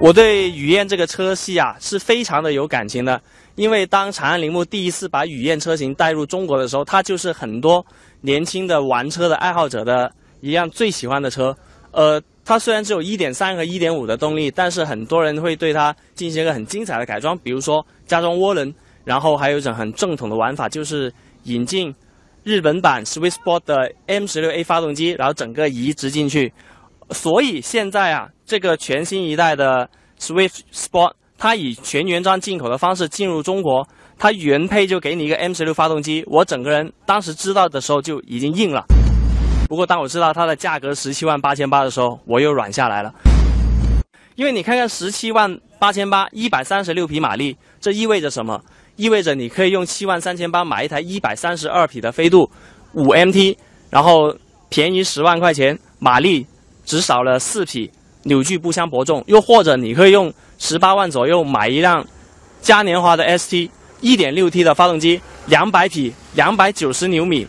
我对雨燕这个车系啊是非常的有感情的，因为当长安铃木第一次把雨燕车型带入中国的时候，它就是很多年轻的玩车的爱好者的一辆最喜欢的车。呃，它虽然只有1.3和1.5的动力，但是很多人会对它进行一个很精彩的改装，比如说加装涡轮，然后还有一种很正统的玩法，就是引进日本版 Swissport 的 M16A 发动机，然后整个移植进去。所以现在啊，这个全新一代的 Swift Sport，它以全原装进口的方式进入中国，它原配就给你一个 M16 发动机。我整个人当时知道的时候就已经硬了。不过当我知道它的价格十七万八千八的时候，我又软下来了。因为你看看十七万八千八，一百三十六匹马力，这意味着什么？意味着你可以用七万三千八买一台一百三十二匹的飞度，五 MT，然后便宜十万块钱，马力。只少了四匹，扭矩不相伯仲。又或者你可以用十八万左右买一辆嘉年华的 ST，一点六 T 的发动机，两百匹，两百九十牛米，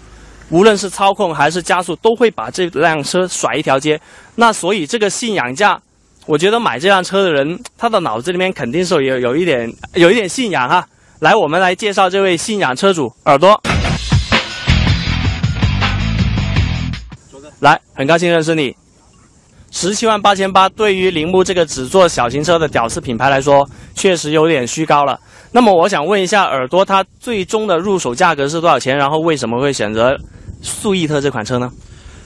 无论是操控还是加速，都会把这辆车甩一条街。那所以这个信仰价，我觉得买这辆车的人，他的脑子里面肯定是有有一点有一点信仰哈。来，我们来介绍这位信仰车主耳朵。来，很高兴认识你。十七万八千八，对于铃木这个只做小型车的屌丝品牌来说，确实有点虚高了。那么，我想问一下耳朵，它最终的入手价格是多少钱？然后为什么会选择速逸特这款车呢？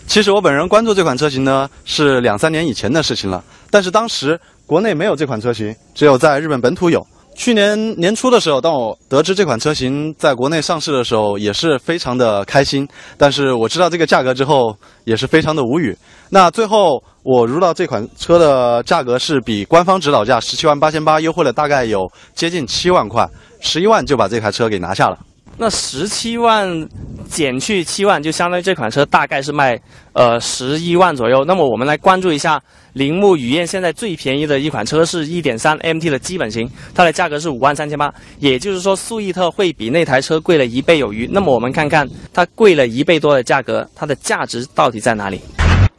其实我本人关注这款车型呢，是两三年以前的事情了。但是当时国内没有这款车型，只有在日本本土有。去年年初的时候，当我得知这款车型在国内上市的时候，也是非常的开心。但是我知道这个价格之后，也是非常的无语。那最后我入到这款车的价格是比官方指导价十七万八千八优惠了大概有接近七万块，十一万就把这台车给拿下了。那十七万减去七万，就相当于这款车大概是卖呃十一万左右。那么我们来关注一下铃木雨燕现在最便宜的一款车是1.3 MT 的基本型，它的价格是五万三千八，也就是说速逸特会比那台车贵了一倍有余。那么我们看看它贵了一倍多的价格，它的价值到底在哪里？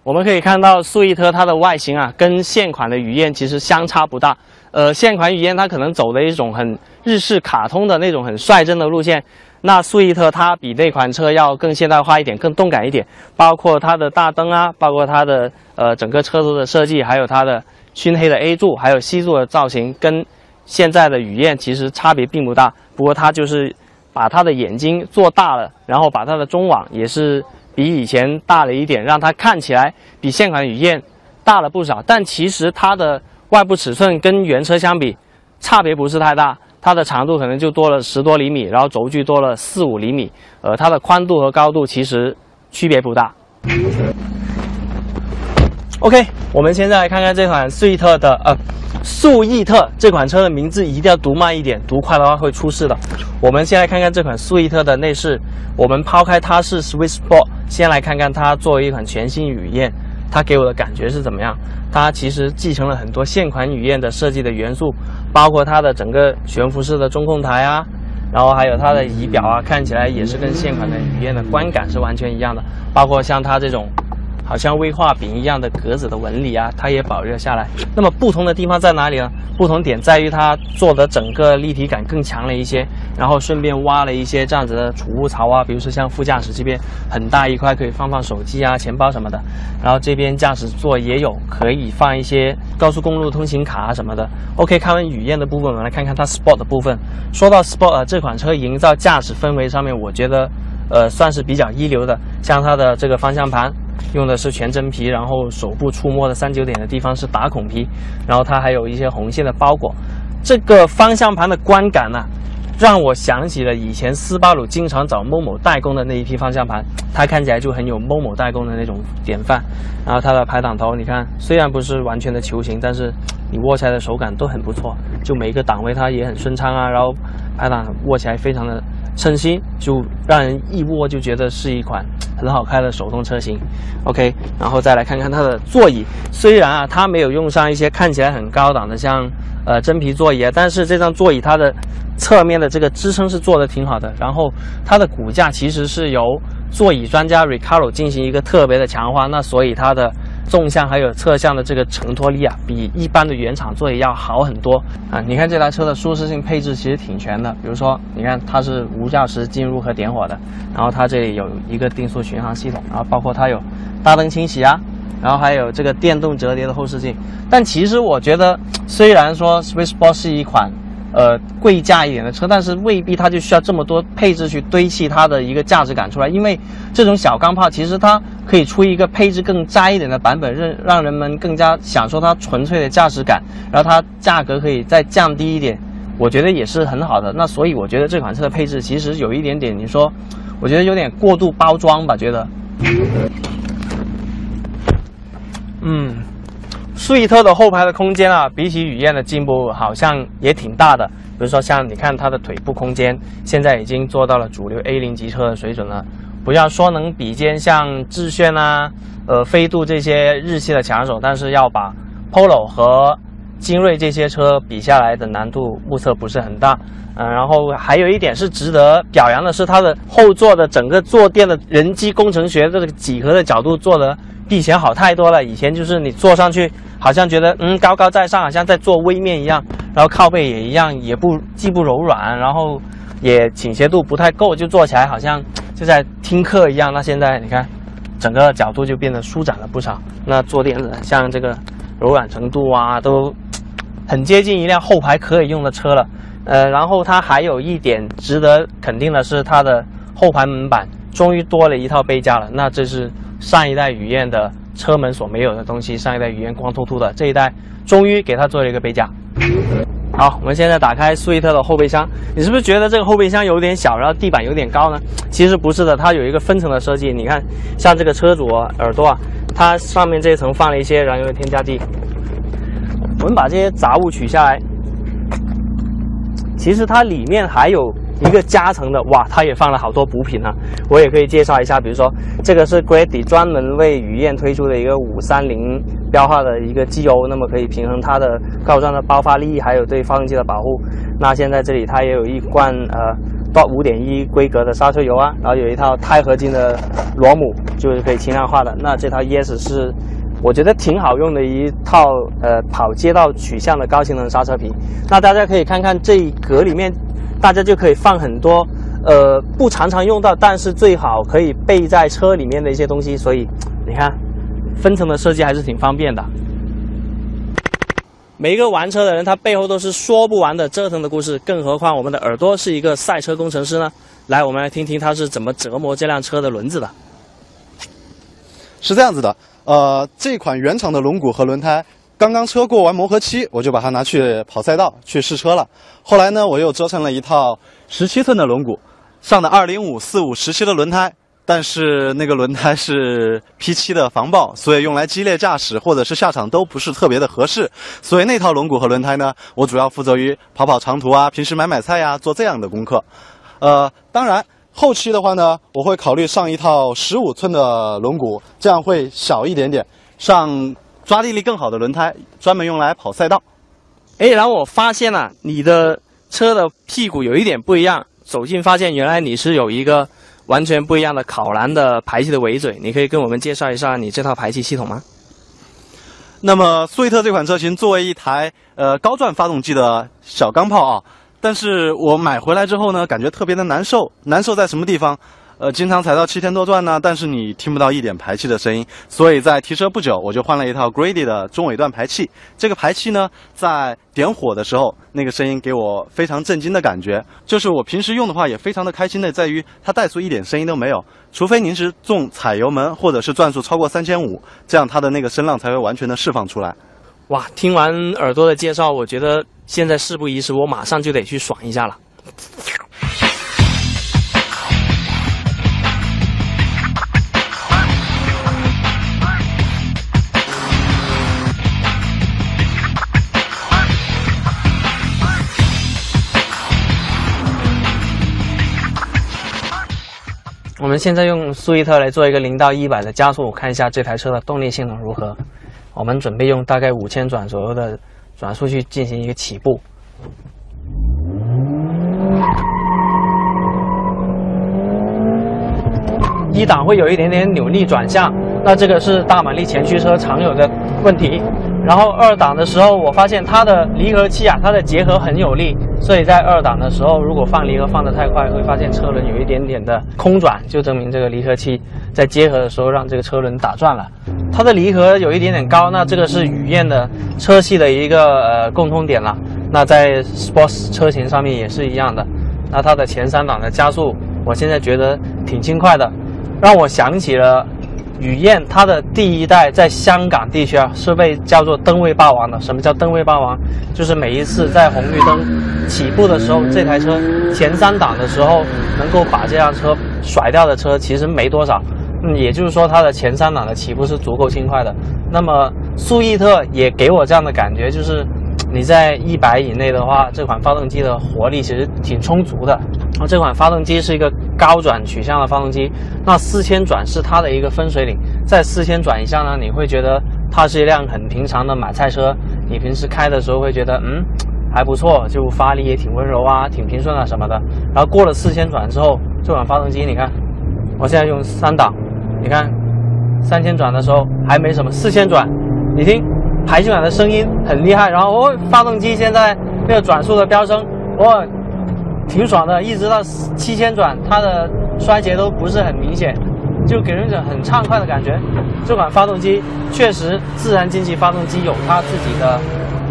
我们可以看到速逸特它的外形啊，跟现款的雨燕其实相差不大。呃，现款雨燕它可能走的一种很日式卡通的那种很率真的路线，那速逸特它比那款车要更现代化一点，更动感一点，包括它的大灯啊，包括它的呃整个车子的设计，还有它的熏黑的 A 柱，还有 C 柱的造型，跟现在的雨燕其实差别并不大。不过它就是把它的眼睛做大了，然后把它的中网也是。比以前大了一点，让它看起来比现款雨燕大了不少。但其实它的外部尺寸跟原车相比，差别不是太大。它的长度可能就多了十多厘米，然后轴距多了四五厘米。呃，它的宽度和高度其实区别不大。OK，我们现在来看看这款速逸特的呃。速逸特这款车的名字一定要读慢一点，读快的话会出事的。我们先来看看这款速逸特的内饰。我们抛开它是 Swiss Sport，先来看看它作为一款全新雨燕，它给我的感觉是怎么样？它其实继承了很多现款雨燕的设计的元素，包括它的整个悬浮式的中控台啊，然后还有它的仪表啊，看起来也是跟现款的雨燕的观感是完全一样的。包括像它这种。好像威化饼一样的格子的纹理啊，它也保留下来。那么不同的地方在哪里呢？不同点在于它做的整个立体感更强了一些，然后顺便挖了一些这样子的储物槽啊，比如说像副驾驶这边很大一块可以放放手机啊、钱包什么的。然后这边驾驶座也有可以放一些高速公路通行卡啊什么的。OK，看完雨燕的部分，我们来看看它 Sport 的部分。说到 Sport，啊这款车营造驾驶氛围上面，我觉得呃算是比较一流的，像它的这个方向盘。用的是全真皮，然后手部触摸的三九点的地方是打孔皮，然后它还有一些红线的包裹。这个方向盘的观感呢，让我想起了以前斯巴鲁经常找某某代工的那一批方向盘，它看起来就很有某某代工的那种典范。然后它的排挡头，你看虽然不是完全的球形，但是你握起来的手感都很不错，就每一个档位它也很顺畅啊，然后排档握起来非常的。称心就让人一握就觉得是一款很好开的手动车型，OK，然后再来看看它的座椅，虽然啊它没有用上一些看起来很高档的像呃真皮座椅啊，但是这张座椅它的侧面的这个支撑是做的挺好的，然后它的骨架其实是由座椅专家 Ricardo 进行一个特别的强化，那所以它的纵向还有侧向的这个承托力啊，比一般的原厂座椅要好很多啊。你看这台车的舒适性配置其实挺全的，比如说你看它是无钥匙进入和点火的，然后它这里有一个定速巡航系统，然后包括它有大灯清洗啊，然后还有这个电动折叠的后视镜。但其实我觉得，虽然说 Swissport 是一款。呃，贵价一点的车，但是未必它就需要这么多配置去堆砌它的一个价值感出来。因为这种小钢炮其实它可以出一个配置更渣一点的版本，让让人们更加享受它纯粹的驾驶感。然后它价格可以再降低一点，我觉得也是很好的。那所以我觉得这款车的配置其实有一点点，你说，我觉得有点过度包装吧？觉得，嗯。速逸特的后排的空间啊，比起雨燕的进步好像也挺大的。比如说，像你看它的腿部空间，现在已经做到了主流 A 零级车的水准了。不要说能比肩像致炫啊、呃飞度这些日系的强手，但是要把 Polo 和精锐这些车比下来的难度目测不是很大。嗯，然后还有一点是值得表扬的是，它的后座的整个坐垫的人机工程学这个几何的角度做的。比以前好太多了。以前就是你坐上去，好像觉得嗯高高在上，好像在做微面一样。然后靠背也一样，也不既不柔软，然后也倾斜度不太够，就坐起来好像就在听课一样。那现在你看，整个角度就变得舒展了不少。那坐垫像这个柔软程度啊，都很接近一辆后排可以用的车了。呃，然后它还有一点值得肯定的是，它的后排门板终于多了一套杯架了。那这是。上一代雨燕的车门所没有的东西，上一代雨燕光秃秃的，这一代终于给它做了一个杯架。好，我们现在打开速逸特的后备箱，你是不是觉得这个后备箱有点小，然后地板有点高呢？其实不是的，它有一个分层的设计。你看，像这个车主耳朵啊，它上面这一层放了一些燃油的添加剂。我们把这些杂物取下来，其实它里面还有。一个夹层的哇，它也放了好多补品啊！我也可以介绍一下，比如说这个是 Grady 专门为雨燕推出的一个五三零标号的一个机油，那么可以平衡它的高转的爆发力，还有对发动机的保护。那现在这里它也有一罐呃到五点一规格的刹车油啊，然后有一套钛合金的螺母，就是可以轻量化的。那这套 ES 是我觉得挺好用的一套呃跑街道取向的高性能刹车皮。那大家可以看看这一格里面。大家就可以放很多，呃，不常常用到，但是最好可以备在车里面的一些东西。所以，你看，分层的设计还是挺方便的。每一个玩车的人，他背后都是说不完的折腾的故事，更何况我们的耳朵是一个赛车工程师呢？来，我们来听听他是怎么折磨这辆车的轮子的。是这样子的，呃，这款原厂的轮毂和轮胎。刚刚车过完磨合期，我就把它拿去跑赛道去试车了。后来呢，我又折成了一套十七寸的轮毂，上的二零五四五十七的轮胎，但是那个轮胎是 P 七的防爆，所以用来激烈驾驶或者是下场都不是特别的合适。所以那套轮毂和轮胎呢，我主要负责于跑跑长途啊，平时买买菜呀，做这样的功课。呃，当然后期的话呢，我会考虑上一套十五寸的轮毂，这样会小一点点，上。抓地力更好的轮胎，专门用来跑赛道。哎，然后我发现了你的车的屁股有一点不一样，走近发现原来你是有一个完全不一样的考蓝的排气的尾嘴，你可以跟我们介绍一下你这套排气系统吗？那么，速逸特这款车型作为一台呃高转发动机的小钢炮啊，但是我买回来之后呢，感觉特别的难受，难受在什么地方？呃，经常踩到七千多转呢，但是你听不到一点排气的声音。所以在提车不久，我就换了一套 Grady 的中尾段排气。这个排气呢，在点火的时候，那个声音给我非常震惊的感觉。就是我平时用的话，也非常的开心的，在于它怠速一点声音都没有。除非您是重踩油门，或者是转速超过三千五，这样它的那个声浪才会完全的释放出来。哇，听完耳朵的介绍，我觉得现在事不宜迟，我马上就得去爽一下了。我们现在用速逸特来做一个零到一百的加速，看一下这台车的动力性能如何。我们准备用大概五千转左右的转速去进行一个起步。一档会有一点点扭力转向，那这个是大马力前驱车常有的问题。然后二档的时候，我发现它的离合器啊，它的结合很有力，所以在二档的时候，如果放离合放得太快，会发现车轮有一点点的空转，就证明这个离合器在结合的时候让这个车轮打转了。它的离合有一点点高，那这个是雨燕的车系的一个呃共通点了。那在 Sports 车型上面也是一样的。那它的前三档的加速，我现在觉得挺轻快的，让我想起了。雨燕它的第一代在香港地区啊是被叫做灯位霸王的。什么叫灯位霸王？就是每一次在红绿灯起步的时候，这台车前三档的时候能够把这辆车甩掉的车其实没多少。嗯，也就是说它的前三档的起步是足够轻快的。那么速逸特也给我这样的感觉，就是你在一百以内的话，这款发动机的活力其实挺充足的。然后这款发动机是一个高转取向的发动机，那四千转是它的一个分水岭，在四千转以下呢，你会觉得它是一辆很平常的买菜车，你平时开的时候会觉得嗯还不错，就发力也挺温柔啊，挺平顺啊什么的。然后过了四千转之后，这款发动机你看，我现在用三档，你看三千转的时候还没什么，四千转，你听排气管的声音很厉害，然后哦发动机现在那个转速的飙升，哇！挺爽的，一直到七千转，它的衰竭都不是很明显，就给人一种很畅快的感觉。这款发动机确实，自然进气发动机有它自己的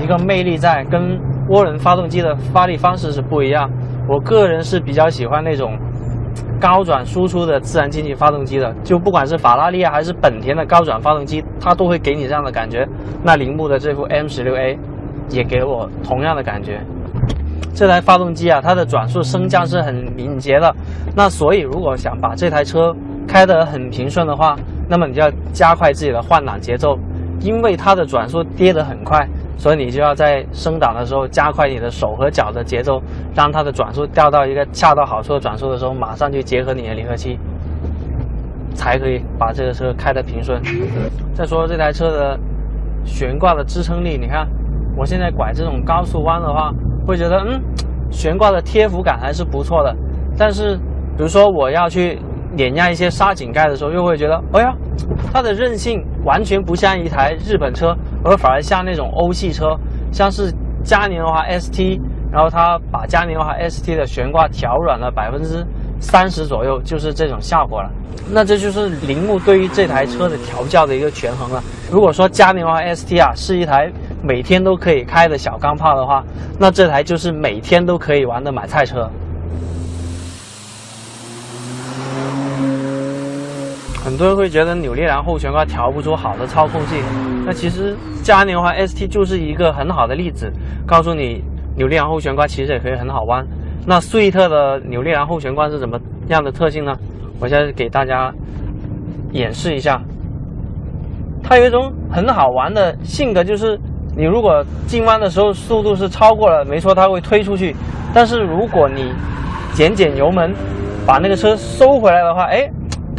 一个魅力在，跟涡轮发动机的发力方式是不一样。我个人是比较喜欢那种高转输出的自然进气发动机的，就不管是法拉利啊还是本田的高转发动机，它都会给你这样的感觉。那铃木的这副 M 十六 A 也给我同样的感觉。这台发动机啊，它的转速升降是很敏捷的。那所以，如果想把这台车开得很平顺的话，那么你就要加快自己的换挡节奏，因为它的转速跌得很快，所以你就要在升档的时候加快你的手和脚的节奏，让它的转速掉到一个恰到好处的转速的时候，马上就结合你的离合器，才可以把这个车开得平顺。再说这台车的悬挂的支撑力，你看，我现在拐这种高速弯的话。会觉得嗯，悬挂的贴服感还是不错的，但是比如说我要去碾压一些刹井盖的时候，又会觉得，哎呀，它的韧性完全不像一台日本车，而反而像那种欧系车，像是嘉年华 ST，然后它把嘉年华 ST 的悬挂调软了百分之三十左右，就是这种效果了。那这就是铃木对于这台车的调教的一个权衡了。如果说嘉年华 ST 啊是一台。每天都可以开的小钢炮的话，那这台就是每天都可以玩的买菜车。很多人会觉得扭力梁后悬挂调不出好的操控性，那其实嘉年华 ST 就是一个很好的例子，告诉你扭力梁后悬挂其实也可以很好弯。那速特的扭力梁后悬挂是怎么样的特性呢？我现在给大家演示一下，它有一种很好玩的性格，就是。你如果进弯的时候速度是超过了，没错，它会推出去。但是如果你减减油门，把那个车收回来的话，哎，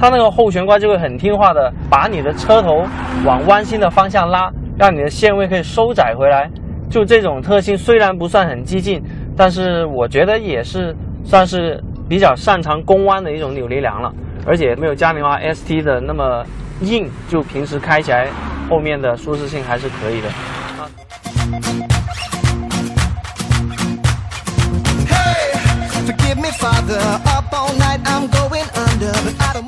它那个后悬挂就会很听话的，把你的车头往弯心的方向拉，让你的线位可以收窄回来。就这种特性虽然不算很激进，但是我觉得也是算是比较擅长攻弯的一种扭力梁了，而且没有嘉年华 ST 的那么硬，就平时开起来后面的舒适性还是可以的。Forgive me, Father. Up all night, I'm going under, the